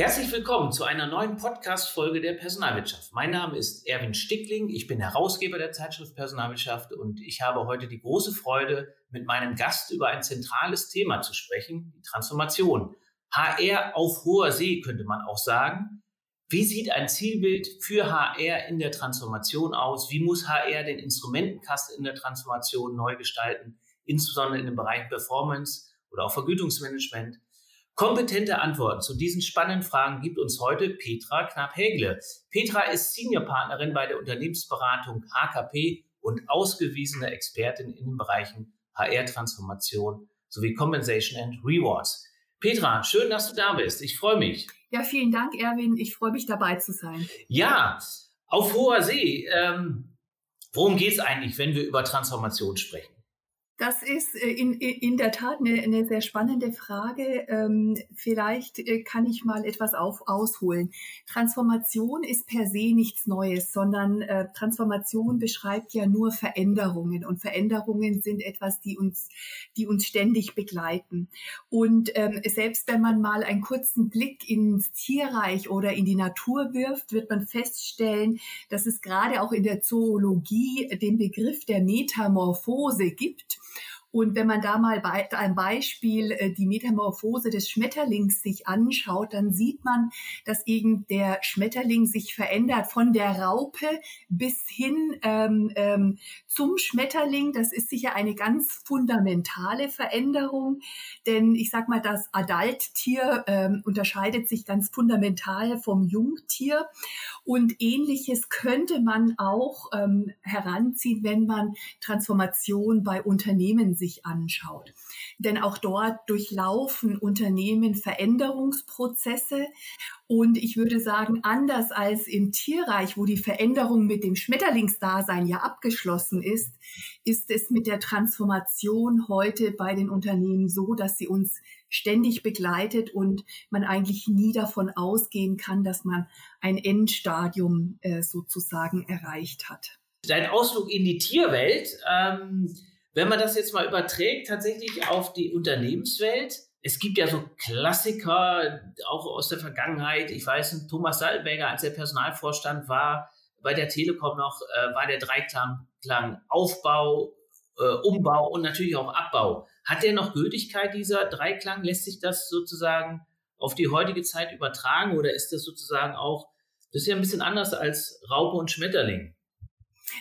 Herzlich willkommen zu einer neuen Podcast-Folge der Personalwirtschaft. Mein Name ist Erwin Stickling, ich bin Herausgeber der Zeitschrift Personalwirtschaft und ich habe heute die große Freude, mit meinem Gast über ein zentrales Thema zu sprechen, die Transformation. HR auf hoher See könnte man auch sagen. Wie sieht ein Zielbild für HR in der Transformation aus? Wie muss HR den Instrumentenkasten in der Transformation neu gestalten, insbesondere in dem Bereich Performance oder auch Vergütungsmanagement? Kompetente Antworten zu diesen spannenden Fragen gibt uns heute Petra Knapp-Hägle. Petra ist Seniorpartnerin bei der Unternehmensberatung HKP und ausgewiesene Expertin in den Bereichen HR-Transformation sowie Compensation and Rewards. Petra, schön, dass du da bist. Ich freue mich. Ja, vielen Dank, Erwin. Ich freue mich dabei zu sein. Ja, auf hoher See. Ähm, worum geht es eigentlich, wenn wir über Transformation sprechen? Das ist äh, in, in der Tat eine, eine sehr spannende Frage. Ähm, vielleicht äh, kann ich mal etwas auf, ausholen. Transformation ist per se nichts Neues, sondern äh, Transformation beschreibt ja nur Veränderungen und Veränderungen sind etwas, die uns, die uns ständig begleiten. Und ähm, selbst wenn man mal einen kurzen Blick ins Tierreich oder in die Natur wirft, wird man feststellen, dass es gerade auch in der Zoologie den Begriff der Metamorphose gibt. Und wenn man da mal bei einem Beispiel äh, die Metamorphose des Schmetterlings sich anschaut, dann sieht man, dass eben der Schmetterling sich verändert von der Raupe bis hin ähm, ähm, zum Schmetterling. Das ist sicher eine ganz fundamentale Veränderung, denn ich sag mal, das Adalttier ähm, unterscheidet sich ganz fundamental vom Jungtier und ähnliches könnte man auch ähm, heranziehen, wenn man Transformation bei Unternehmen sich anschaut. Denn auch dort durchlaufen Unternehmen Veränderungsprozesse. Und ich würde sagen, anders als im Tierreich, wo die Veränderung mit dem Schmetterlingsdasein ja abgeschlossen ist, ist es mit der Transformation heute bei den Unternehmen so, dass sie uns ständig begleitet und man eigentlich nie davon ausgehen kann, dass man ein Endstadium äh, sozusagen erreicht hat. Dein Ausflug in die Tierwelt, ähm, wenn man das jetzt mal überträgt, tatsächlich auf die Unternehmenswelt, es gibt ja so Klassiker, auch aus der Vergangenheit. Ich weiß, Thomas Salberger, als er Personalvorstand war, bei der Telekom noch, äh, war der Dreiklang Aufbau, äh, Umbau und natürlich auch Abbau. Hat der noch Gültigkeit, dieser Dreiklang? Lässt sich das sozusagen auf die heutige Zeit übertragen oder ist das sozusagen auch, das ist ja ein bisschen anders als Raupe und Schmetterling?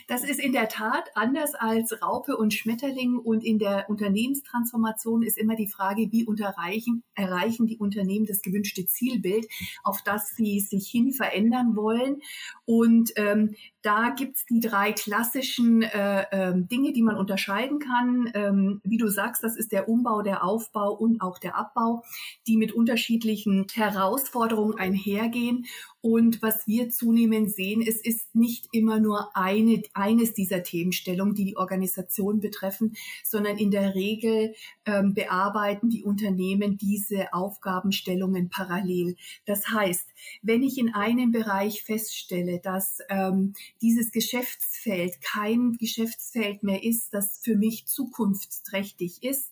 Das ist in der Tat anders als Raupe und Schmetterling und in der Unternehmenstransformation ist immer die Frage, wie unterreichen, erreichen die Unternehmen das gewünschte Zielbild, auf das sie sich hin verändern wollen. Und ähm, da gibt's die drei klassischen äh, äh, Dinge, die man unterscheiden kann. Ähm, wie du sagst, das ist der Umbau, der Aufbau und auch der Abbau, die mit unterschiedlichen Herausforderungen einhergehen. Und was wir zunehmend sehen, es ist nicht immer nur eine, eines dieser Themenstellungen, die die Organisation betreffen, sondern in der Regel ähm, bearbeiten die Unternehmen diese Aufgabenstellungen parallel. Das heißt, wenn ich in einem Bereich feststelle, dass ähm, dieses Geschäftsfeld kein Geschäftsfeld mehr ist, das für mich zukunftsträchtig ist,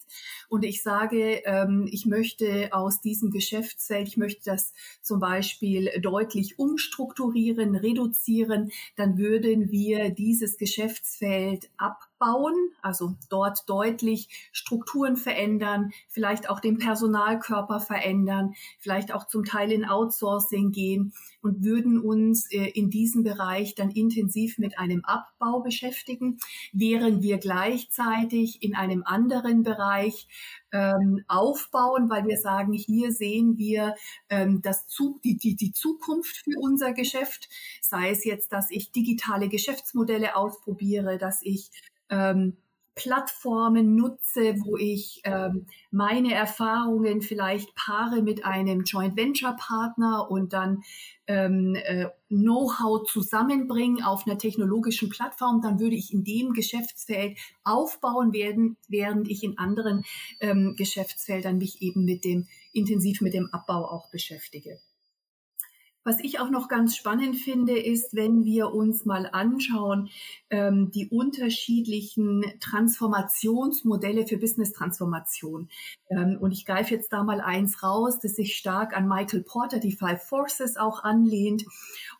und ich sage, ähm, ich möchte aus diesem Geschäftsfeld, ich möchte das zum Beispiel deutlich umstrukturieren, reduzieren, dann würden wir dieses Geschäftsfeld abbauen, also dort deutlich Strukturen verändern, vielleicht auch den Personalkörper verändern, vielleicht auch zum Teil in Outsourcing gehen und würden uns äh, in diesem Bereich dann intensiv mit einem Abbau beschäftigen, während wir gleichzeitig in einem anderen Bereich ähm, aufbauen, weil wir sagen, hier sehen wir ähm, das Zug, die, die, die Zukunft für unser Geschäft, sei es jetzt, dass ich digitale Geschäftsmodelle ausprobiere, dass ich ähm, Plattformen nutze, wo ich ähm, meine Erfahrungen vielleicht paare mit einem Joint Venture Partner und dann ähm, äh, Know-how zusammenbringen auf einer technologischen Plattform, dann würde ich in dem Geschäftsfeld aufbauen werden, während ich in anderen ähm, Geschäftsfeldern mich eben mit dem intensiv mit dem Abbau auch beschäftige. Was ich auch noch ganz spannend finde, ist, wenn wir uns mal anschauen, ähm, die unterschiedlichen Transformationsmodelle für Business-Transformation. Ähm, und ich greife jetzt da mal eins raus, das sich stark an Michael Porter, die Five Forces auch anlehnt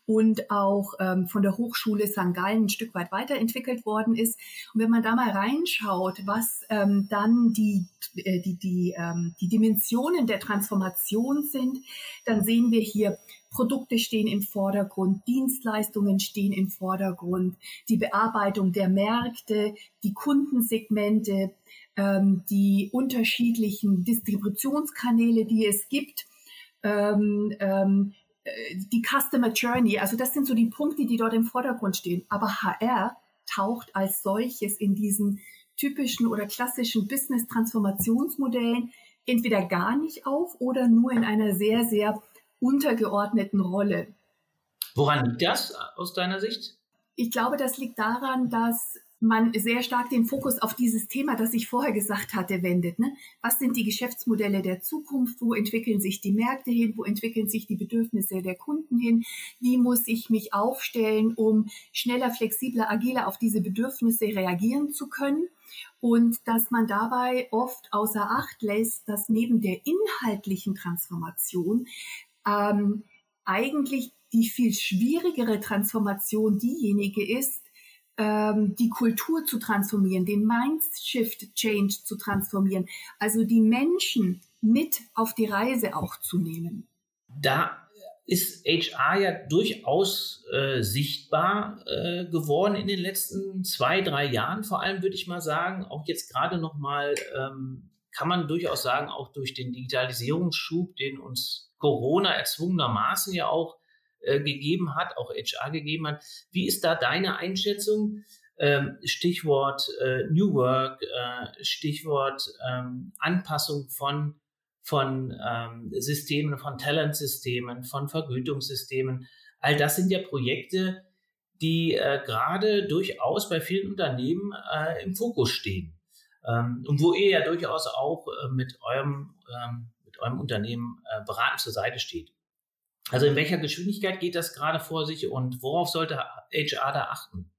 und auch ähm, von der Hochschule St. Gallen ein Stück weit weiterentwickelt worden ist. Und wenn man da mal reinschaut, was ähm, dann die, äh, die, die, ähm, die Dimensionen der Transformation sind, dann sehen wir hier Produkte stehen im Vordergrund, Dienstleistungen stehen im Vordergrund, die Bearbeitung der Märkte, die Kundensegmente, ähm, die unterschiedlichen Distributionskanäle, die es gibt, ähm, ähm, äh, die Customer Journey. Also das sind so die Punkte, die dort im Vordergrund stehen. Aber HR taucht als solches in diesen typischen oder klassischen Business-Transformationsmodellen entweder gar nicht auf oder nur in einer sehr, sehr untergeordneten Rolle. Woran liegt das aus deiner Sicht? Ich glaube, das liegt daran, dass man sehr stark den Fokus auf dieses Thema, das ich vorher gesagt hatte, wendet. Ne? Was sind die Geschäftsmodelle der Zukunft? Wo entwickeln sich die Märkte hin? Wo entwickeln sich die Bedürfnisse der Kunden hin? Wie muss ich mich aufstellen, um schneller, flexibler, agiler auf diese Bedürfnisse reagieren zu können? Und dass man dabei oft außer Acht lässt, dass neben der inhaltlichen Transformation ähm, eigentlich die viel schwierigere Transformation diejenige ist, ähm, die Kultur zu transformieren, den Mindshift Change zu transformieren, also die Menschen mit auf die Reise auch zu nehmen. Da ist HR ja durchaus äh, sichtbar äh, geworden in den letzten zwei, drei Jahren. Vor allem würde ich mal sagen, auch jetzt gerade noch mal ähm, kann man durchaus sagen, auch durch den Digitalisierungsschub, den uns Corona erzwungenermaßen ja auch äh, gegeben hat, auch HR gegeben hat. Wie ist da deine Einschätzung? Ähm, Stichwort äh, New Work, äh, Stichwort ähm, Anpassung von, von ähm, Systemen, von Talentsystemen, von Vergütungssystemen. All das sind ja Projekte, die äh, gerade durchaus bei vielen Unternehmen äh, im Fokus stehen. Ähm, und wo ihr ja durchaus auch äh, mit eurem ähm, eurem Unternehmen äh, beratend zur Seite steht. Also in welcher Geschwindigkeit geht das gerade vor sich und worauf sollte HR da achten?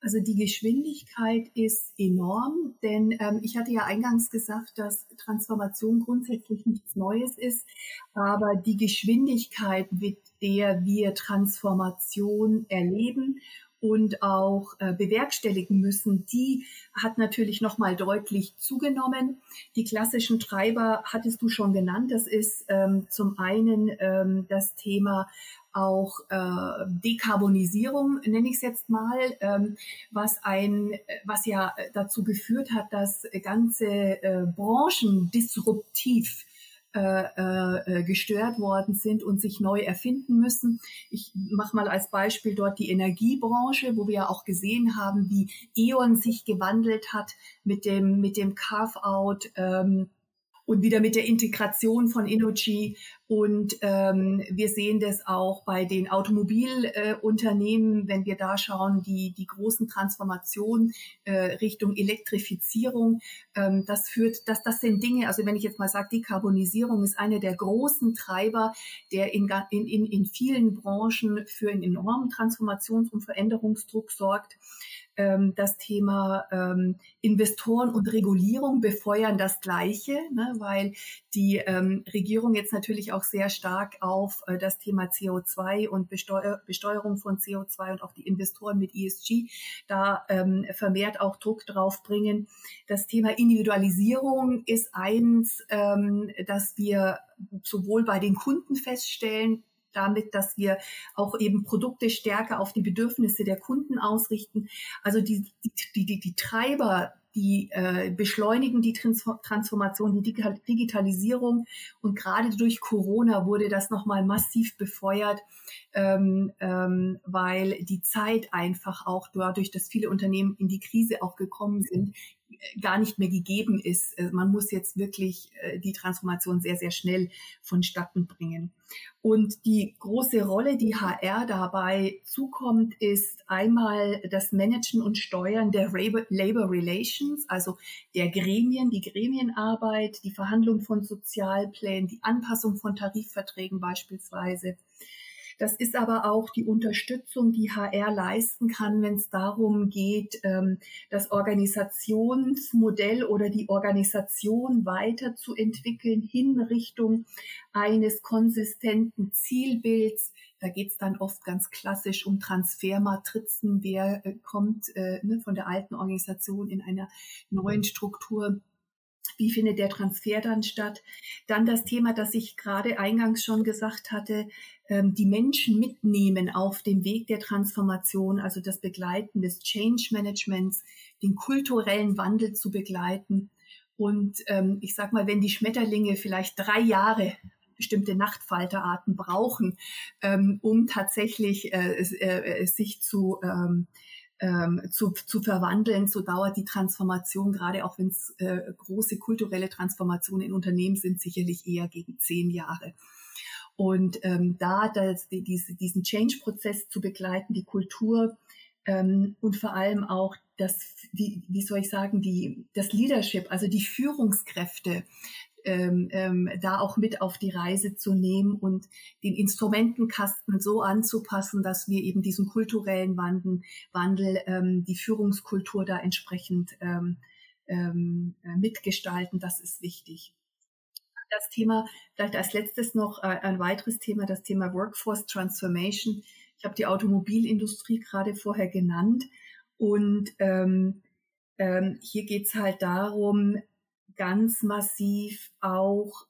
Also die Geschwindigkeit ist enorm, denn ähm, ich hatte ja eingangs gesagt, dass Transformation grundsätzlich nichts Neues ist, aber die Geschwindigkeit, mit der wir Transformation erleben und auch äh, bewerkstelligen müssen, die hat natürlich nochmal deutlich zugenommen. Die klassischen Treiber hattest du schon genannt. Das ist ähm, zum einen ähm, das Thema auch äh, Dekarbonisierung, nenne ich es jetzt mal, ähm, was ein, was ja dazu geführt hat, dass ganze äh, Branchen disruptiv äh, äh, gestört worden sind und sich neu erfinden müssen. Ich mache mal als Beispiel dort die Energiebranche, wo wir ja auch gesehen haben, wie E.ON sich gewandelt hat mit dem, mit dem Carve-out. Ähm, und wieder mit der Integration von Innogy. Und ähm, wir sehen das auch bei den Automobilunternehmen, äh, wenn wir da schauen, die, die großen Transformationen äh, Richtung Elektrifizierung. Ähm, das führt, dass das sind Dinge, also wenn ich jetzt mal sage, Dekarbonisierung ist eine der großen Treiber, der in, in, in vielen Branchen für einen enormen Transformations- und Veränderungsdruck sorgt ähm, das Thema ähm, Investoren und Regulierung befeuern das Gleiche, ne, weil die ähm, Regierung jetzt natürlich auch sehr stark auf äh, das Thema CO2 und Besteuer Besteuerung von CO2 und auch die Investoren mit ESG da ähm, vermehrt auch Druck drauf bringen. Das Thema Individualisierung ist eins, ähm, dass wir sowohl bei den Kunden feststellen, damit, dass wir auch eben Produkte stärker auf die Bedürfnisse der Kunden ausrichten. Also die, die, die, die Treiber, die äh, beschleunigen die Transformation, die Digitalisierung. Und gerade durch Corona wurde das nochmal massiv befeuert, ähm, ähm, weil die Zeit einfach auch dadurch, dass viele Unternehmen in die Krise auch gekommen sind, gar nicht mehr gegeben ist. Äh, man muss jetzt wirklich äh, die Transformation sehr, sehr schnell vonstatten bringen. Und die große Rolle, die HR dabei zukommt, ist einmal das Managen und Steuern der Labor Relations, also der Gremien, die Gremienarbeit, die Verhandlung von Sozialplänen, die Anpassung von Tarifverträgen beispielsweise Das ist aber auch die Unterstützung, die HR leisten kann, wenn es darum geht, ähm, das Organisationsmodell oder die Organisation weiterzuentwickeln hin Richtung eines konsistenten Zielbilds. Da geht es dann oft ganz klassisch um Transfermatrizen, wer äh, kommt äh, ne, von der alten Organisation in einer neuen Struktur wie findet der Transfer dann statt? Dann das Thema, das ich gerade eingangs schon gesagt hatte, ähm, die Menschen mitnehmen auf dem Weg der Transformation, also das Begleiten des Change Managements, den kulturellen Wandel zu begleiten. Und ähm, ich sag mal, wenn die Schmetterlinge vielleicht drei Jahre bestimmte Nachtfalterarten brauchen, ähm, um tatsächlich äh, äh, sich zu ähm, ähm, zu, zu verwandeln. So dauert die Transformation, gerade auch wenn es äh, große kulturelle Transformationen in Unternehmen sind, sicherlich eher gegen zehn Jahre. Und ähm, da das, die, diese, diesen Change-Prozess zu begleiten, die Kultur ähm, und vor allem auch das, wie, wie soll ich sagen, die, das Leadership, also die Führungskräfte ähm, ähm, da auch mit auf die Reise zu nehmen und den Instrumentenkasten so anzupassen, dass wir eben diesen kulturellen Wandel, Wandel ähm, die Führungskultur da entsprechend ähm, ähm, äh, mitgestalten. Das ist wichtig. Das Thema, vielleicht als letztes noch äh, ein weiteres Thema, das Thema Workforce Transformation. Ich habe die Automobilindustrie gerade vorher genannt und ähm, ähm, hier geht es halt darum, ganz massiv auch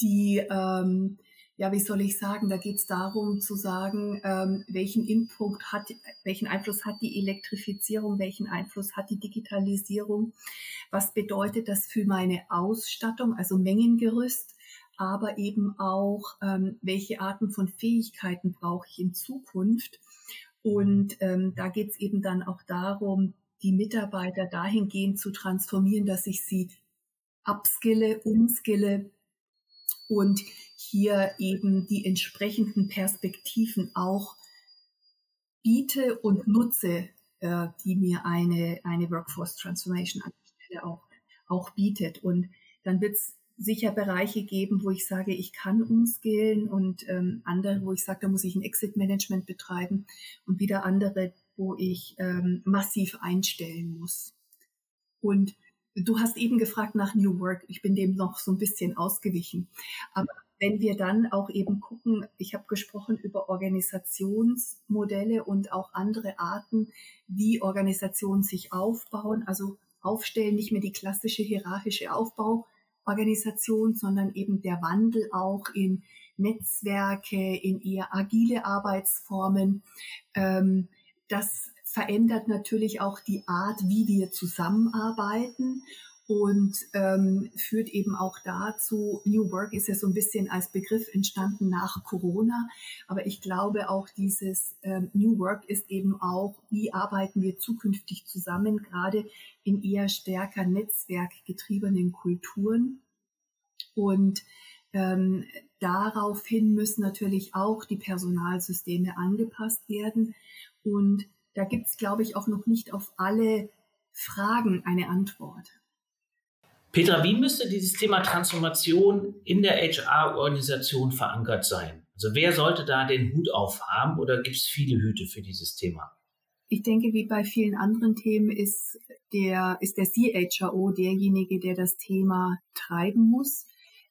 die, ähm, ja, wie soll ich sagen, da geht es darum zu sagen, ähm, welchen Input hat, welchen Einfluss hat die Elektrifizierung, welchen Einfluss hat die Digitalisierung, was bedeutet das für meine Ausstattung, also Mengengerüst, aber eben auch, ähm, welche Arten von Fähigkeiten brauche ich in Zukunft. Und ähm, da geht es eben dann auch darum, die Mitarbeiter dahingehend zu transformieren, dass ich sie upskille, umskille und hier eben die entsprechenden Perspektiven auch biete und nutze, äh, die mir eine, eine Workforce Transformation an der Stelle auch, auch bietet. Und dann wird es sicher Bereiche geben, wo ich sage, ich kann umskillen und ähm, andere, wo ich sage, da muss ich ein Exit-Management betreiben und wieder andere, wo ich ähm, massiv einstellen muss. Und du hast eben gefragt nach New Work. Ich bin dem noch so ein bisschen ausgewichen. Aber wenn wir dann auch eben gucken, ich habe gesprochen über Organisationsmodelle und auch andere Arten, wie Organisationen sich aufbauen, also aufstellen, nicht mehr die klassische hierarchische Aufbauorganisation, sondern eben der Wandel auch in Netzwerke, in eher agile Arbeitsformen. Ähm, das verändert natürlich auch die Art, wie wir zusammenarbeiten und ähm, führt eben auch dazu, New Work ist ja so ein bisschen als Begriff entstanden nach Corona, aber ich glaube auch dieses ähm, New Work ist eben auch, wie arbeiten wir zukünftig zusammen, gerade in eher stärker netzwerkgetriebenen Kulturen. Und ähm, daraufhin müssen natürlich auch die Personalsysteme angepasst werden. Und da gibt es, glaube ich, auch noch nicht auf alle Fragen eine Antwort. Petra, wie müsste dieses Thema Transformation in der HR-Organisation verankert sein? Also wer sollte da den Hut aufhaben oder gibt es viele Hüte für dieses Thema? Ich denke, wie bei vielen anderen Themen ist der, ist der CHRO derjenige, der das Thema treiben muss,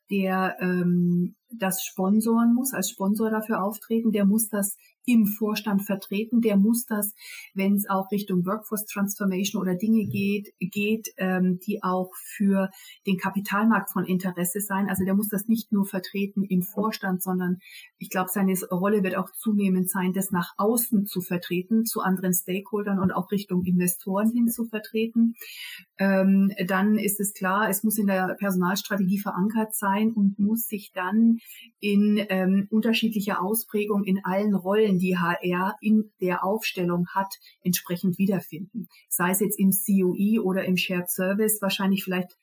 der ähm, das sponsoren muss, als Sponsor dafür auftreten, der muss das im Vorstand vertreten. Der muss das, wenn es auch Richtung Workforce Transformation oder Dinge geht, geht, ähm, die auch für den Kapitalmarkt von Interesse sein. Also der muss das nicht nur vertreten im Vorstand, sondern ich glaube, seine Rolle wird auch zunehmend sein, das nach außen zu vertreten, zu anderen Stakeholdern und auch Richtung Investoren hin zu vertreten. Ähm, dann ist es klar, es muss in der Personalstrategie verankert sein und muss sich dann in ähm, unterschiedlicher Ausprägung in allen Rollen Rollen, die HR in der Aufstellung hat, entsprechend wiederfinden. Sei es jetzt im COE oder im Shared Service, wahrscheinlich vielleicht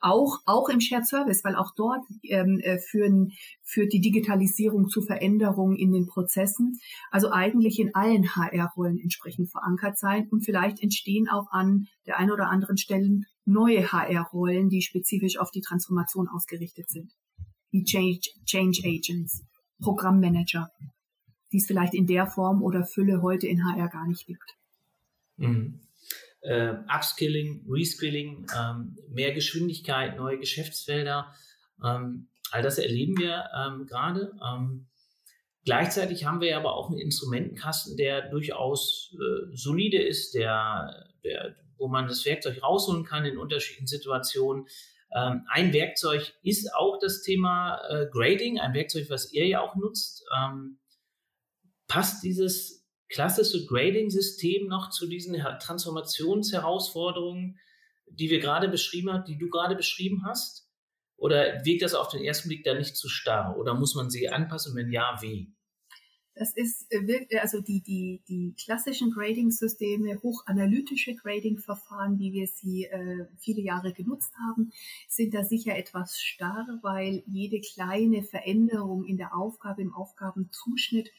auch, auch im Shared Service, weil auch dort ähm, äh, führen, führt die Digitalisierung zu Veränderungen in den Prozessen. Also eigentlich in allen HR-Rollen entsprechend verankert sein und vielleicht entstehen auch an der einen oder anderen Stelle neue HR-Rollen, die spezifisch auf die Transformation ausgerichtet sind, wie Change, Change Agents. Programmmanager, die es vielleicht in der Form oder Fülle heute in HR gar nicht gibt. Mhm. Äh, Upskilling, Reskilling, ähm, mehr Geschwindigkeit, neue Geschäftsfelder, ähm, all das erleben wir ähm, gerade. Ähm, gleichzeitig haben wir aber auch einen Instrumentenkasten, der durchaus äh, solide ist, der, der, wo man das Werkzeug rausholen kann in unterschiedlichen Situationen. Ähm, ein Werkzeug ist auch das Thema äh, Grading, ein Werkzeug, was ihr ja auch nutzt. Ähm, passt dieses klassische Grading-System noch zu diesen Transformationsherausforderungen, die wir gerade beschrieben haben, die du gerade beschrieben hast? Oder wirkt das auf den ersten Blick da nicht zu starr? Oder muss man sie anpassen? Wenn ja, wie? Das ist äh, äh, also die, die, die klassischen Grading-Systeme, hochanalytische Grading-Verfahren, wie wir sie äh, viele Jahre genutzt haben, sind da sicher etwas starr, weil jede kleine Veränderung in der Aufgabe, im Aufgabenzuschnitt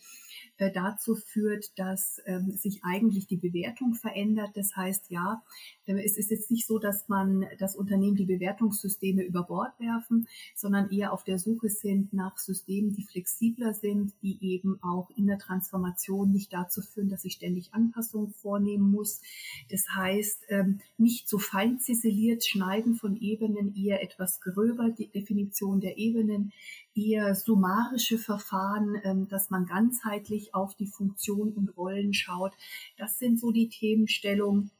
äh, dazu führt, dass ähm, sich eigentlich die Bewertung verändert. Das heißt, ja, äh, es ist jetzt nicht so, dass man das Unternehmen die Bewertungssysteme über Bord werfen, sondern eher auf der Suche sind nach Systemen, die flexibler sind, die eben auch in der Transformation nicht dazu führen, dass ich ständig Anpassungen vornehmen muss. Das heißt, ähm, nicht so fein ziseliert schneiden von Ebenen, eher etwas gröber die Definition der Ebenen, eher summarische Verfahren, ähm, dass man ganzheitlich auf die Funktion und Rollen schaut. Das sind so die Themenstellungen.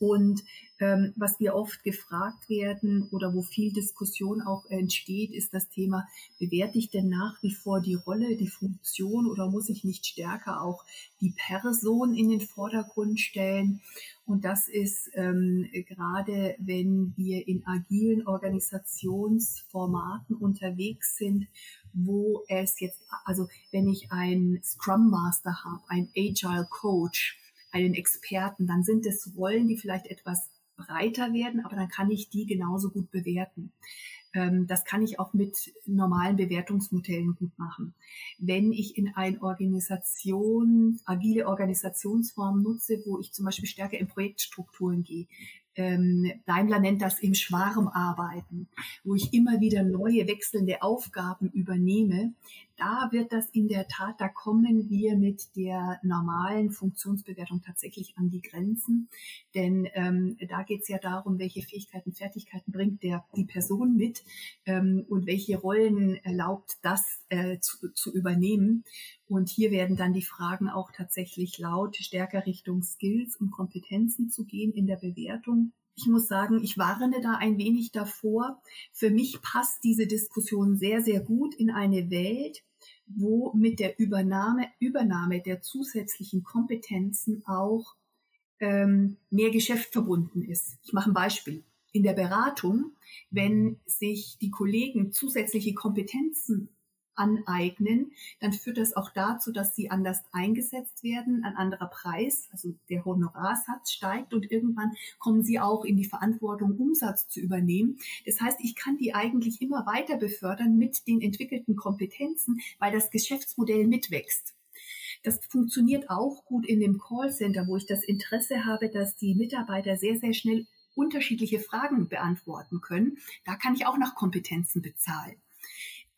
Und ähm, was wir oft gefragt werden oder wo viel Diskussion auch entsteht, ist das Thema, bewerte ich denn nach wie vor die Rolle, die Funktion oder muss ich nicht stärker auch die Person in den Vordergrund stellen? Und das ist ähm, gerade, wenn wir in agilen Organisationsformaten unterwegs sind, wo es jetzt, also wenn ich einen Scrum Master habe, einen Agile Coach, einen Experten, dann sind es Rollen, die vielleicht etwas breiter werden, aber dann kann ich die genauso gut bewerten. Ähm, das kann ich auch mit normalen Bewertungsmodellen gut machen. Wenn ich in eine Organisation, agile Organisationsform nutze, wo ich zum Beispiel stärker in Projektstrukturen gehe, ähm, Daimler nennt das im Schwarmarbeiten, wo ich immer wieder neue wechselnde Aufgaben übernehme. Da wird das in der Tat, da kommen wir mit der normalen Funktionsbewertung tatsächlich an die Grenzen. Denn ähm, da geht es ja darum, welche Fähigkeiten, Fertigkeiten bringt der, die Person mit ähm, und welche Rollen erlaubt das äh, zu, zu übernehmen. Und hier werden dann die Fragen auch tatsächlich laut, stärker Richtung Skills und Kompetenzen zu gehen in der Bewertung. Ich muss sagen, ich warne da ein wenig davor. Für mich passt diese Diskussion sehr, sehr gut in eine Welt, wo mit der Übernahme, Übernahme der zusätzlichen Kompetenzen auch ähm, mehr Geschäft verbunden ist. Ich mache ein Beispiel. In der Beratung, wenn sich die Kollegen zusätzliche Kompetenzen aneignen, dann führt das auch dazu, dass sie anders eingesetzt werden, ein anderer Preis, also der Honorarsatz steigt und irgendwann kommen sie auch in die Verantwortung, Umsatz zu übernehmen. Das heißt, ich kann die eigentlich immer weiter befördern mit den entwickelten Kompetenzen, weil das Geschäftsmodell mitwächst. Das funktioniert auch gut in dem Callcenter, wo ich das Interesse habe, dass die Mitarbeiter sehr, sehr schnell unterschiedliche Fragen beantworten können. Da kann ich auch nach Kompetenzen bezahlen.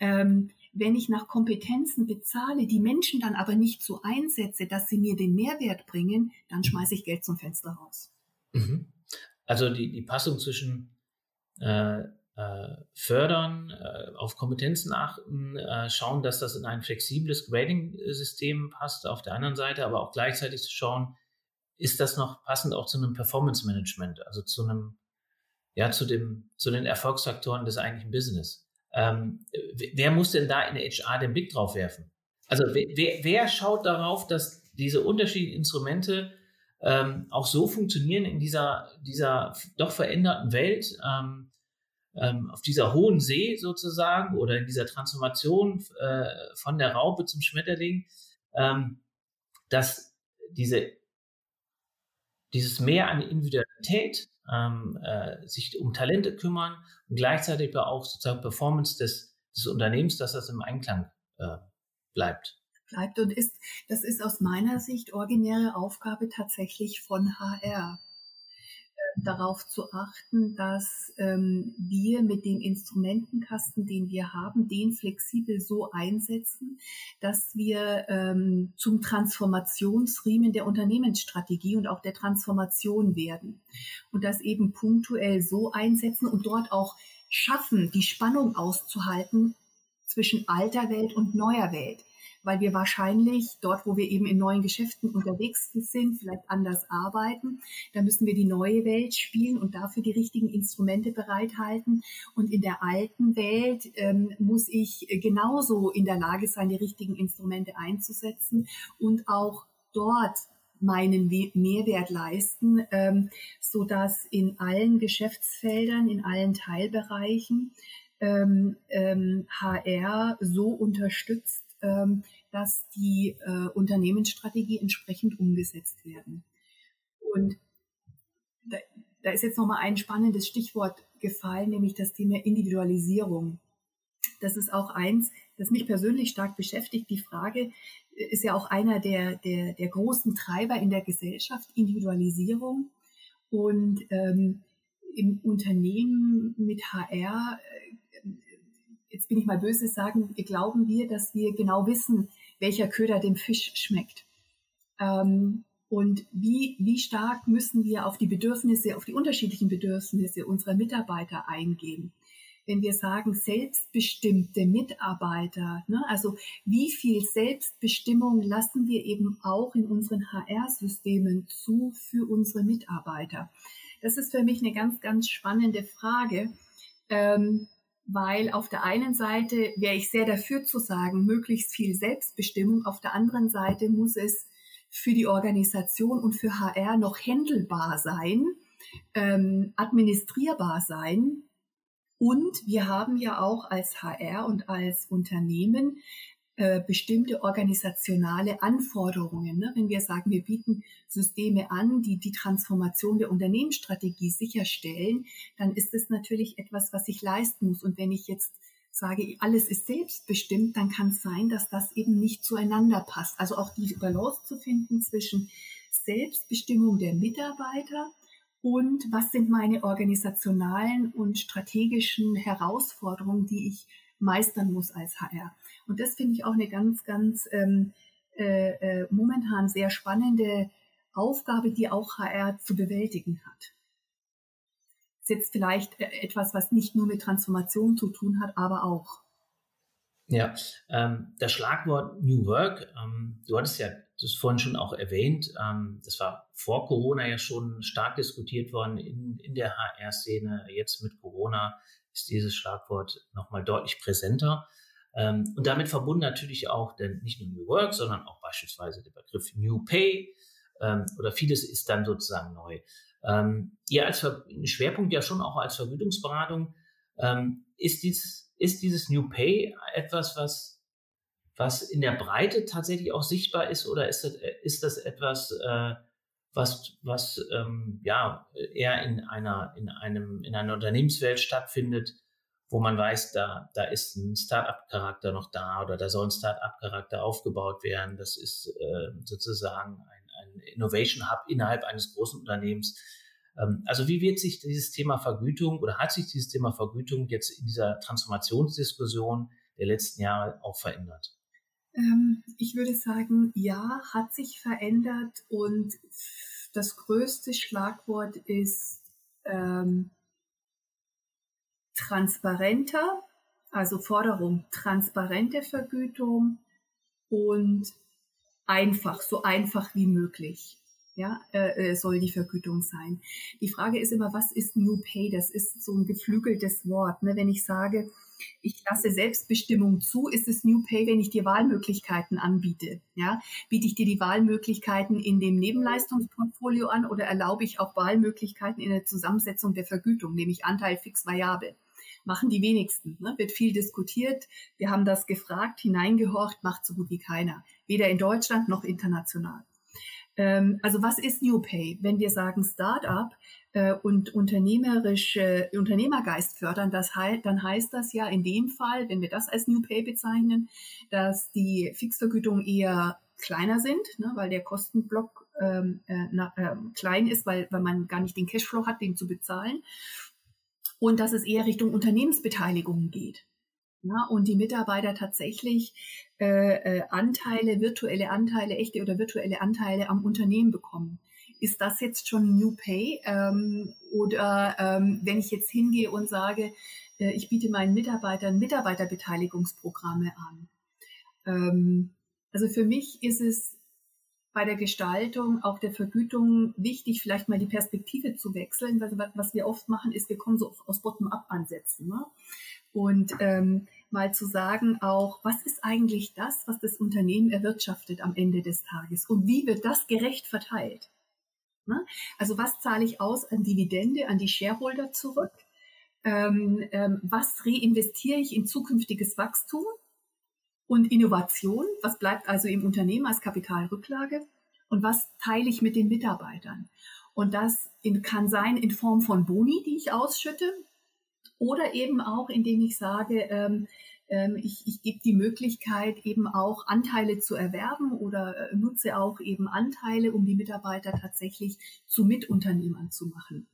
Ähm, wenn ich nach Kompetenzen bezahle, die Menschen dann aber nicht so einsetze, dass sie mir den Mehrwert bringen, dann schmeiße ich Geld zum Fenster raus. Mhm. Also die, die Passung zwischen äh, äh, fördern, äh, auf Kompetenzen achten, äh, schauen, dass das in ein flexibles Grading-System passt auf der anderen Seite, aber auch gleichzeitig zu schauen, ist das noch passend auch zu einem Performance-Management, also zu einem, ja, zu dem, zu den Erfolgsfaktoren des eigentlichen Business. Ähm, wer muss denn da in der HR den Blick drauf werfen? Also wer, wer schaut darauf, dass diese unterschiedlichen Instrumente ähm, auch so funktionieren in dieser, dieser doch veränderten Welt, ähm, ähm, auf dieser hohen See sozusagen oder in dieser Transformation äh, von der Raupe zum Schmetterling, ähm, dass diese, dieses Mehr an Individualität ähm, äh, sich um Talente kümmern und gleichzeitig aber auch sozusagen Performance des, des Unternehmens, dass das im Einklang äh, bleibt. Bleibt und ist, das ist aus meiner Sicht originäre Aufgabe tatsächlich von HR. Darauf zu achten, dass ähm, wir mit dem Instrumentenkasten, den wir haben, den flexibel so einsetzen, dass wir ähm, zum Transformationsriemen der Unternehmensstrategie und auch der Transformation werden. Und das eben punktuell so einsetzen und dort auch schaffen, die Spannung auszuhalten zwischen alter Welt und neuer Welt weil wir wahrscheinlich dort, wo wir eben in neuen Geschäften unterwegs sind, vielleicht anders arbeiten. Da müssen wir die neue Welt spielen und dafür die richtigen Instrumente bereithalten. Und in der alten Welt ähm, muss ich genauso in der Lage sein, die richtigen Instrumente einzusetzen und auch dort meinen Mehrwert leisten, ähm, so dass in allen Geschäftsfeldern, in allen Teilbereichen ähm, ähm, HR so unterstützt, ähm, dass die äh, Unternehmensstrategie entsprechend umgesetzt werden. Und da, da ist jetzt nochmal ein spannendes Stichwort gefallen, nämlich das Thema Individualisierung. Das ist auch eins, das mich persönlich stark beschäftigt. Die Frage ist ja auch einer der, der, der großen Treiber in der Gesellschaft, Individualisierung. Und ähm, im Unternehmen mit HR jetzt bin ich mal böse, sagen, glauben wir, dass wir genau wissen, welcher Köder dem Fisch schmeckt. Ähm, und wie, wie stark müssen wir auf die Bedürfnisse, auf die unterschiedlichen Bedürfnisse unserer Mitarbeiter eingehen? Wenn wir sagen, selbstbestimmte Mitarbeiter, ne, also wie viel Selbstbestimmung lassen wir eben auch in unseren HR-Systemen zu für unsere Mitarbeiter? Das ist für mich eine ganz, ganz spannende Frage. Ähm, weil auf der einen Seite wäre ich sehr dafür zu sagen, möglichst viel Selbstbestimmung, auf der anderen Seite muss es für die Organisation und für HR noch händelbar sein, ähm, administrierbar sein. Und wir haben ja auch als HR und als Unternehmen äh, bestimmte organisationale Anforderungen. Ne? Wenn wir sagen, wir bieten Systeme an, die die Transformation der Unternehmensstrategie sicherstellen, dann ist es natürlich etwas, was ich leisten muss. Und wenn ich jetzt sage, alles ist selbstbestimmt, dann kann es sein, dass das eben nicht zueinander passt. Also auch die Balance zu finden zwischen Selbstbestimmung der Mitarbeiter und was sind meine organisationalen und strategischen Herausforderungen, die ich meistern muss als HR. Und das finde ich auch eine ganz, ganz ähm, äh, äh, momentan sehr spannende Aufgabe, die auch HR zu bewältigen hat. Ist jetzt vielleicht äh, etwas, was nicht nur mit Transformation zu tun hat, aber auch. Ja, ähm, das Schlagwort New Work, ähm, du hattest ja das vorhin schon auch erwähnt, ähm, das war vor Corona ja schon stark diskutiert worden in, in der HR-Szene. Jetzt mit Corona ist dieses Schlagwort nochmal deutlich präsenter. Ähm, und damit verbunden natürlich auch denn nicht nur New Work, sondern auch beispielsweise der Begriff New Pay. Ähm, oder vieles ist dann sozusagen neu. Ähm, ihr als Ver Schwerpunkt ja schon auch als Vergütungsberatung, ähm, ist, dieses, ist dieses New Pay etwas, was, was in der Breite tatsächlich auch sichtbar ist? Oder ist das, ist das etwas, äh, was, was ähm, ja eher in einer, in einem, in einer Unternehmenswelt stattfindet, wo man weiß, da, da ist ein Start-up-Charakter noch da oder da soll ein Start-up-Charakter aufgebaut werden. Das ist äh, sozusagen ein, ein Innovation-Hub innerhalb eines großen Unternehmens. Ähm, also wie wird sich dieses Thema Vergütung oder hat sich dieses Thema Vergütung jetzt in dieser Transformationsdiskussion der letzten Jahre auch verändert? Ähm, ich würde sagen, ja, hat sich verändert und das größte Schlagwort ist ähm, transparenter, also Forderung transparente Vergütung und einfach, so einfach wie möglich. Ja, äh, äh, soll die Vergütung sein. Die Frage ist immer, was ist New Pay? Das ist so ein geflügeltes Wort. Ne? Wenn ich sage, ich lasse Selbstbestimmung zu, ist es New Pay, wenn ich dir Wahlmöglichkeiten anbiete. Ja, biete ich dir die Wahlmöglichkeiten in dem Nebenleistungsportfolio an oder erlaube ich auch Wahlmöglichkeiten in der Zusammensetzung der Vergütung, nämlich Anteil fix variabel? machen die wenigsten. Ne? Wird viel diskutiert. Wir haben das gefragt, hineingehorcht, macht so gut wie keiner. Weder in Deutschland noch international. Ähm, also was ist New Pay? Wenn wir sagen Start-up äh, und unternehmerische Unternehmergeist fördern, das he dann heißt das ja in dem Fall, wenn wir das als New Pay bezeichnen, dass die Fixvergütungen eher kleiner sind, ne, weil der Kostenblock ähm, äh, na, äh, klein ist, weil, weil man gar nicht den Cashflow hat, den zu bezahlen. Und dass es eher Richtung Unternehmensbeteiligung geht. Ja, und die Mitarbeiter tatsächlich äh, äh, Anteile, virtuelle Anteile, echte oder virtuelle Anteile am Unternehmen bekommen. Ist das jetzt schon New Pay? Ähm, oder ähm, wenn ich jetzt hingehe und sage, äh, ich biete meinen Mitarbeitern Mitarbeiterbeteiligungsprogramme an. Ähm, also für mich ist es bei der Gestaltung, auch der Vergütung wichtig, vielleicht mal die Perspektive zu wechseln. Weil was wir oft machen, ist, wir kommen so aus Bottom-up-Ansätzen. Ne? Und ähm, mal zu sagen auch, was ist eigentlich das, was das Unternehmen erwirtschaftet am Ende des Tages und wie wird das gerecht verteilt? Ne? Also was zahle ich aus an Dividende, an die Shareholder zurück? Ähm, ähm, was reinvestiere ich in zukünftiges Wachstum und Innovation? Was bleibt also im Unternehmen als Kapitalrücklage? Und was teile ich mit den Mitarbeitern? Und das in, kann sein in Form von Boni, die ich ausschütte, oder eben auch, indem ich sage, ähm, ähm, ich, ich gebe die Möglichkeit, eben auch Anteile zu erwerben oder äh, nutze auch eben Anteile, um die Mitarbeiter tatsächlich zu Mitunternehmern zu machen.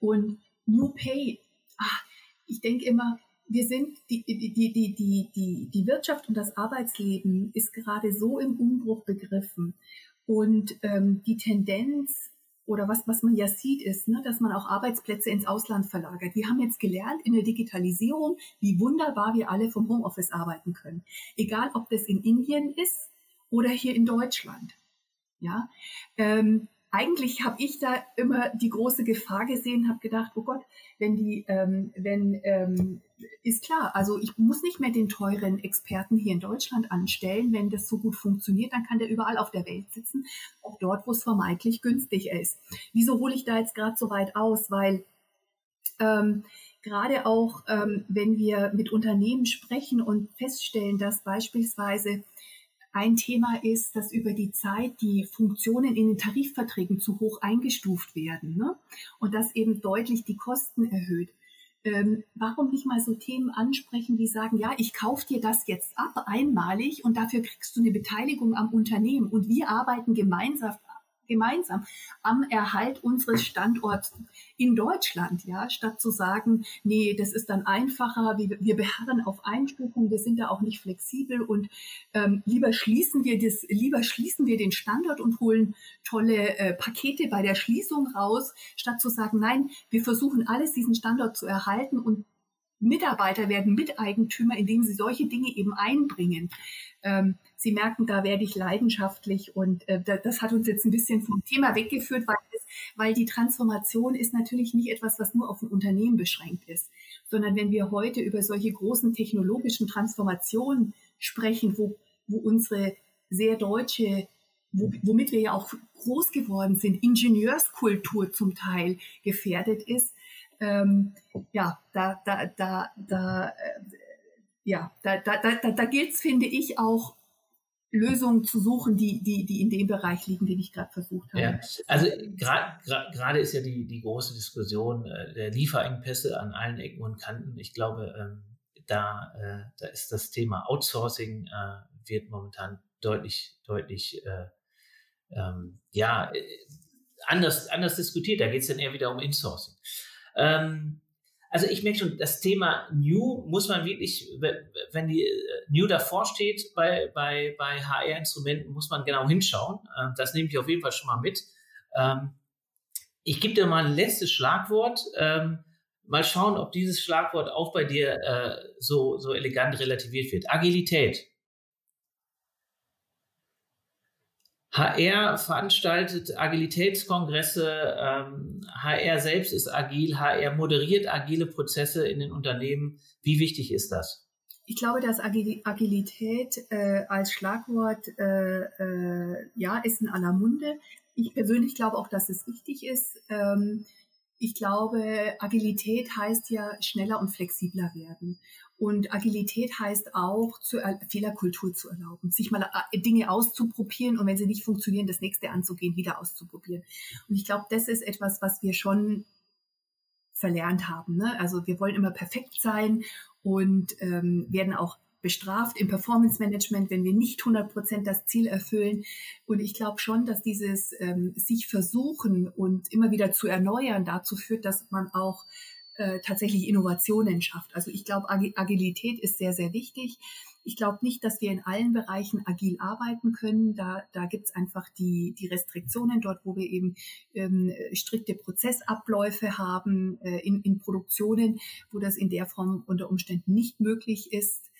Und New Pay, ach, ich denke immer, wir sind, die, die, die, die, die, die Wirtschaft und das Arbeitsleben ist gerade so im Umbruch begriffen. Und ähm, die Tendenz, oder was, was man ja sieht, ist, ne, dass man auch Arbeitsplätze ins Ausland verlagert. Wir haben jetzt gelernt in der Digitalisierung, wie wunderbar wir alle vom Homeoffice arbeiten können. Egal, ob das in Indien ist oder hier in Deutschland. Ja, ähm, eigentlich habe ich da immer die große Gefahr gesehen, habe gedacht, oh Gott, wenn die, ähm, wenn, ähm, ist klar, also ich muss nicht mehr den teuren Experten hier in Deutschland anstellen, wenn das so gut funktioniert, dann kann der überall auf der Welt sitzen, auch dort, wo es vermeintlich günstig ist. Wieso hole ich da jetzt gerade so weit aus? Weil ähm, gerade auch, ähm, wenn wir mit Unternehmen sprechen und feststellen, dass beispielsweise ein Thema ist, dass über die Zeit die Funktionen in den Tarifverträgen zu hoch eingestuft werden ne? und das eben deutlich die Kosten erhöht. Ähm, warum nicht mal so Themen ansprechen, die sagen, ja, ich kaufe dir das jetzt ab einmalig und dafür kriegst du eine Beteiligung am Unternehmen und wir arbeiten gemeinsam gemeinsam am Erhalt unseres Standorts in Deutschland, ja, statt zu sagen, nee, das ist dann einfacher, wir, wir beharren auf Einstufung, wir sind da auch nicht flexibel und ähm, lieber schließen wir das, lieber schließen wir den Standort und holen tolle äh, Pakete bei der Schließung raus, statt zu sagen, nein, wir versuchen alles, diesen Standort zu erhalten und Mitarbeiter werden Miteigentümer, indem sie solche Dinge eben einbringen. Ähm, Sie merken, da werde ich leidenschaftlich und äh, das hat uns jetzt ein bisschen vom Thema weggeführt, weil, es, weil die Transformation ist natürlich nicht etwas, was nur auf ein Unternehmen beschränkt ist, sondern wenn wir heute über solche großen technologischen Transformationen sprechen, wo, wo unsere sehr deutsche womit wir ja auch groß geworden sind, Ingenieurskultur zum Teil gefährdet ist, ähm, ja, da, da, da, da, äh, ja, da, da, da, da gilt es, finde ich, auch Lösungen zu suchen, die, die, die in dem Bereich liegen, den ich gerade versucht habe. Ja, also gerade ist ja die, die große Diskussion äh, der Lieferengpässe an allen Ecken und Kanten. Ich glaube, ähm, da, äh, da ist das Thema Outsourcing äh, wird momentan deutlich, deutlich äh, ähm, ja, anders, anders diskutiert. Da geht es dann eher wieder um Insourcing. Ähm, also ich merke schon, das Thema New muss man wirklich, wenn die äh, New davor steht bei, bei, bei HR-Instrumenten, muss man genau hinschauen. Ähm, das nehme ich auf jeden Fall schon mal mit. Ähm, ich gebe dir mal ein letztes Schlagwort. Ähm, mal schauen, ob dieses Schlagwort auch bei dir äh, so, so elegant relativiert wird. Agilität. HR veranstaltet Agilitätskongresse, ähm, HR selbst ist agil, HR moderiert agile Prozesse in den Unternehmen. Wie wichtig ist das? Ich glaube, dass Agilität äh, als Schlagwort äh, äh, ja ist in aller Munde. Ich persönlich glaube auch, dass es wichtig ist. Ähm, ich glaube, Agilität heißt ja schneller und flexibler werden. Und Agilität heißt auch, zur Fehlerkultur zu erlauben, sich mal äh, Dinge auszuprobieren und wenn sie nicht funktionieren, das nächste anzugehen, wieder auszuprobieren. Und ich glaube, das ist etwas, was wir schon verlernt haben. Ne? Also wir wollen immer perfekt sein und ähm, werden auch bestraft im Performance Management, wenn wir nicht 100 Prozent das Ziel erfüllen. Und ich glaube schon, dass dieses ähm, sich versuchen und immer wieder zu erneuern dazu führt, dass man auch äh, tatsächlich Innovationen schafft. Also ich glaube, Agilität ist sehr, sehr wichtig. Ich glaube nicht, dass wir in allen Bereichen agil arbeiten können. Da, da gibt es einfach die, die Restriktionen dort, wo wir eben ähm, strikte Prozessabläufe haben äh, in, in Produktionen, wo das in der Form unter Umständen nicht möglich ist.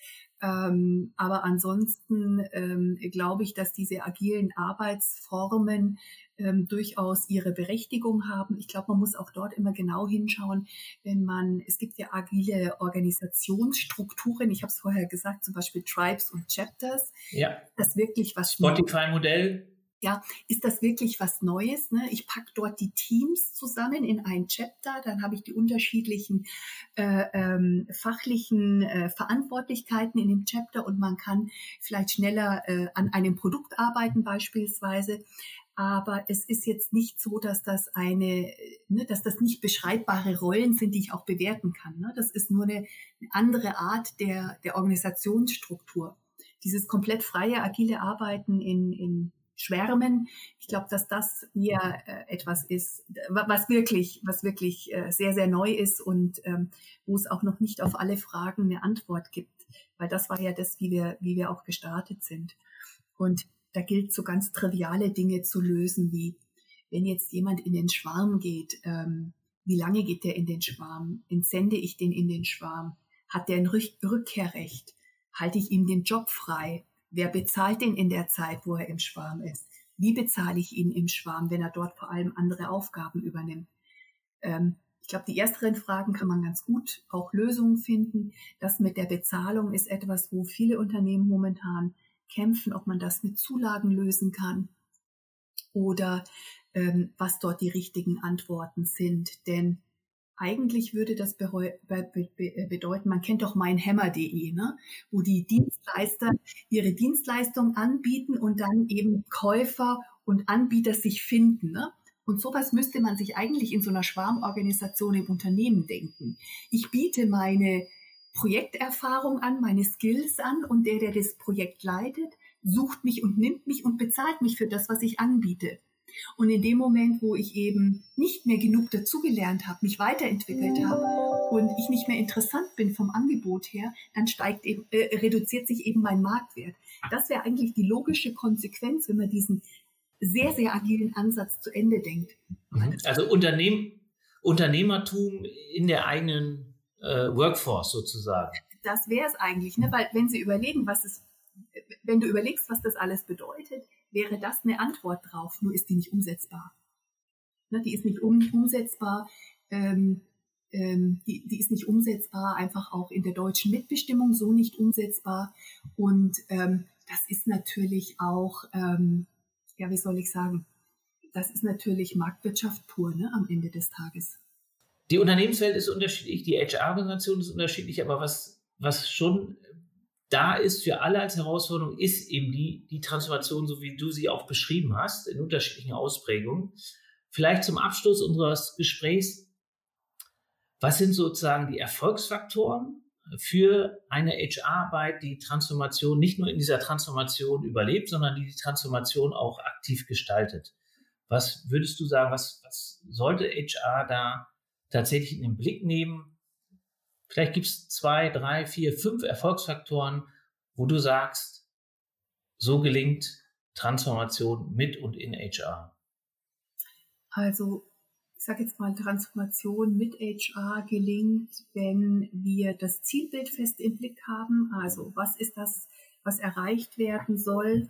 Ähm, aber ansonsten ähm, glaube ich, dass diese agilen Arbeitsformen ähm, durchaus ihre Berechtigung haben. Ich glaube, man muss auch dort immer genau hinschauen, wenn man, es gibt ja agile Organisationsstrukturen, ich habe es vorher gesagt, zum Beispiel Tribes und Chapters. Ja. Das wirklich was Spotify-Modell ja, ist das wirklich was Neues? Ne? Ich packe dort die Teams zusammen in ein Chapter, dann habe ich die unterschiedlichen äh, ähm, fachlichen äh, Verantwortlichkeiten in dem Chapter und man kann vielleicht schneller äh, an einem Produkt arbeiten beispielsweise. Aber es ist jetzt nicht so, dass das eine, ne, dass das nicht beschreibbare Rollen sind, die ich auch bewerten kann. Ne? Das ist nur eine, eine andere Art der, der Organisationsstruktur. Dieses komplett freie, agile Arbeiten in, in schwärmen. Ich glaube, dass das mir äh, etwas ist, was wirklich, was wirklich äh, sehr, sehr neu ist und ähm, wo es auch noch nicht auf alle Fragen eine Antwort gibt. Weil das war ja das, wie wir, wie wir auch gestartet sind. Und da gilt so ganz triviale Dinge zu lösen, wie wenn jetzt jemand in den Schwarm geht, ähm, wie lange geht der in den Schwarm? Entsende ich den in den Schwarm? Hat der ein Rückkehrrecht? Halte ich ihm den Job frei? Wer bezahlt den in der Zeit, wo er im Schwarm ist? Wie bezahle ich ihn im Schwarm, wenn er dort vor allem andere Aufgaben übernimmt? Ähm, ich glaube, die ersteren Fragen kann man ganz gut auch Lösungen finden. Das mit der Bezahlung ist etwas, wo viele Unternehmen momentan kämpfen, ob man das mit Zulagen lösen kann oder ähm, was dort die richtigen Antworten sind. Denn eigentlich würde das bedeuten, man kennt doch meinhammer.de, ne? wo die Dienstleister ihre Dienstleistung anbieten und dann eben Käufer und Anbieter sich finden. Ne? Und sowas müsste man sich eigentlich in so einer Schwarmorganisation im Unternehmen denken. Ich biete meine Projekterfahrung an, meine Skills an und der, der das Projekt leitet, sucht mich und nimmt mich und bezahlt mich für das, was ich anbiete. Und in dem Moment, wo ich eben nicht mehr genug dazugelernt habe, mich weiterentwickelt habe und ich nicht mehr interessant bin vom Angebot her, dann steigt eben, äh, reduziert sich eben mein Marktwert. Das wäre eigentlich die logische Konsequenz, wenn man diesen sehr, sehr agilen Ansatz zu Ende denkt. Mhm. Also Unternehm, Unternehmertum in der eigenen äh, Workforce sozusagen. Das wäre es eigentlich, ne? weil wenn Sie überlegen, was es, wenn du überlegst, was das alles bedeutet, wäre das eine Antwort drauf, nur ist die nicht umsetzbar. Ne, die ist nicht um, umsetzbar. Ähm, ähm, die, die ist nicht umsetzbar, einfach auch in der deutschen Mitbestimmung so nicht umsetzbar. Und ähm, das ist natürlich auch, ähm, ja, wie soll ich sagen, das ist natürlich Marktwirtschaft pur ne, am Ende des Tages. Die Unternehmenswelt ist unterschiedlich, die HR-Organisation ist unterschiedlich, aber was, was schon da ist für alle als Herausforderung, ist eben die, die Transformation, so wie du sie auch beschrieben hast, in unterschiedlichen Ausprägungen. Vielleicht zum Abschluss unseres Gesprächs, was sind sozusagen die Erfolgsfaktoren für eine HR-Arbeit, die Transformation nicht nur in dieser Transformation überlebt, sondern die die Transformation auch aktiv gestaltet? Was würdest du sagen, was, was sollte HR da tatsächlich in den Blick nehmen, Vielleicht gibt es zwei, drei, vier, fünf Erfolgsfaktoren, wo du sagst, so gelingt Transformation mit und in HR. Also ich sage jetzt mal, Transformation mit HR gelingt, wenn wir das Zielbild fest im Blick haben. Also was ist das, was erreicht werden soll?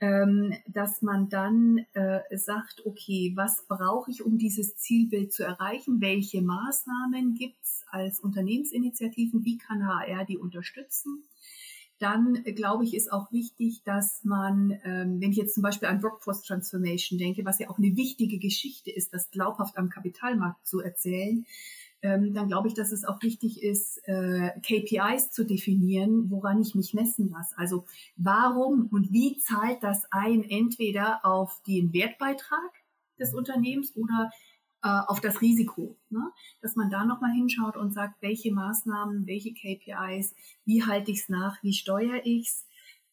Ähm, dass man dann äh, sagt, okay, was brauche ich, um dieses Zielbild zu erreichen? Welche Maßnahmen gibt es als Unternehmensinitiativen? Wie kann HR die unterstützen? Dann äh, glaube ich, ist auch wichtig, dass man, ähm, wenn ich jetzt zum Beispiel an Workforce Transformation denke, was ja auch eine wichtige Geschichte ist, das glaubhaft am Kapitalmarkt zu erzählen, ähm, dann glaube ich, dass es auch wichtig ist, äh, KPIs zu definieren, woran ich mich messen lasse. Also warum und wie zahlt das ein, entweder auf den Wertbeitrag des Unternehmens oder äh, auf das Risiko, ne? dass man da nochmal hinschaut und sagt, welche Maßnahmen, welche KPIs, wie halte ich es nach, wie steuere ich es,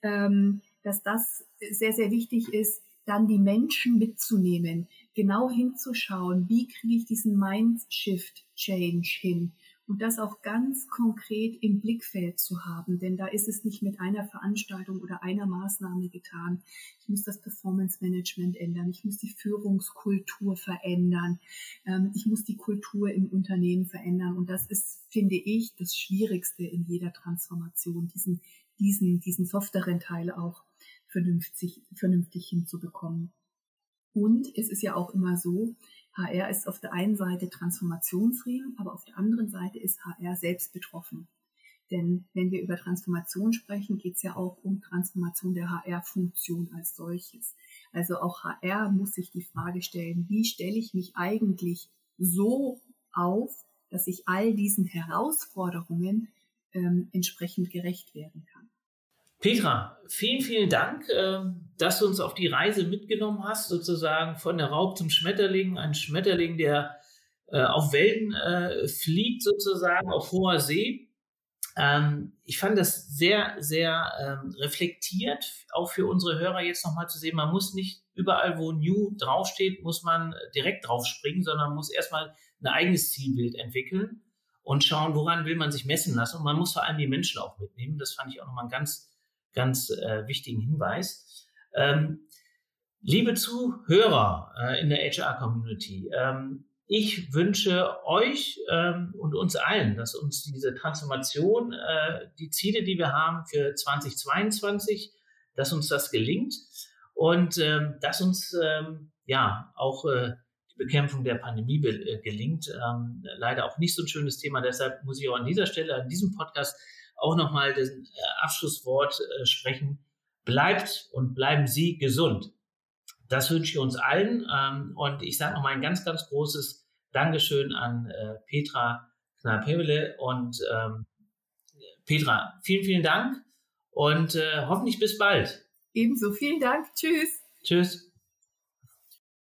ähm, dass das sehr, sehr wichtig ist, dann die Menschen mitzunehmen, genau hinzuschauen, wie kriege ich diesen Mind-Shift-Change hin und das auch ganz konkret im Blickfeld zu haben, denn da ist es nicht mit einer Veranstaltung oder einer Maßnahme getan. Ich muss das Performance Management ändern, ich muss die Führungskultur verändern, ähm, ich muss die Kultur im Unternehmen verändern und das ist, finde ich, das Schwierigste in jeder Transformation, diesen, diesen, diesen softeren Teil auch vernünftig, vernünftig hinzubekommen. Und es ist ja auch immer so, HR ist auf der einen Seite Transformationsring, aber auf der anderen Seite ist HR selbst betroffen. Denn wenn wir über Transformation sprechen, geht es ja auch um Transformation der HR-Funktion als solches. Also auch HR muss sich die Frage stellen, wie stelle ich mich eigentlich so auf, dass ich all diesen Herausforderungen ähm, entsprechend gerecht werden kann. Petra, vielen, vielen Dank, ähm, dass du uns auf die Reise mitgenommen hast, sozusagen von der Raub zum Schmetterling, ein Schmetterling, der äh, auf Wellen äh, fliegt, sozusagen auf hoher See. Ähm, ich fand das sehr, sehr ähm, reflektiert, auch für unsere Hörer jetzt nochmal zu sehen. Man muss nicht überall, wo New draufsteht, muss man direkt draufspringen, sondern muss erstmal ein eigenes Zielbild entwickeln und schauen, woran will man sich messen lassen. Und man muss vor allem die Menschen auch mitnehmen. Das fand ich auch nochmal ein ganz ganz äh, wichtigen Hinweis. Ähm, liebe Zuhörer äh, in der HR-Community, ähm, ich wünsche euch ähm, und uns allen, dass uns diese Transformation, äh, die Ziele, die wir haben für 2022, dass uns das gelingt und ähm, dass uns ähm, ja auch äh, die Bekämpfung der Pandemie äh, gelingt. Ähm, leider auch nicht so ein schönes Thema. Deshalb muss ich auch an dieser Stelle, an diesem Podcast auch nochmal das äh, Abschlusswort äh, sprechen. Bleibt und bleiben Sie gesund. Das wünsche ich uns allen. Ähm, und ich sage nochmal ein ganz, ganz großes Dankeschön an äh, Petra Knall-Pebele. Und ähm, Petra, vielen, vielen Dank und hoffentlich bis bald. Ebenso, vielen Dank. Tschüss. Tschüss.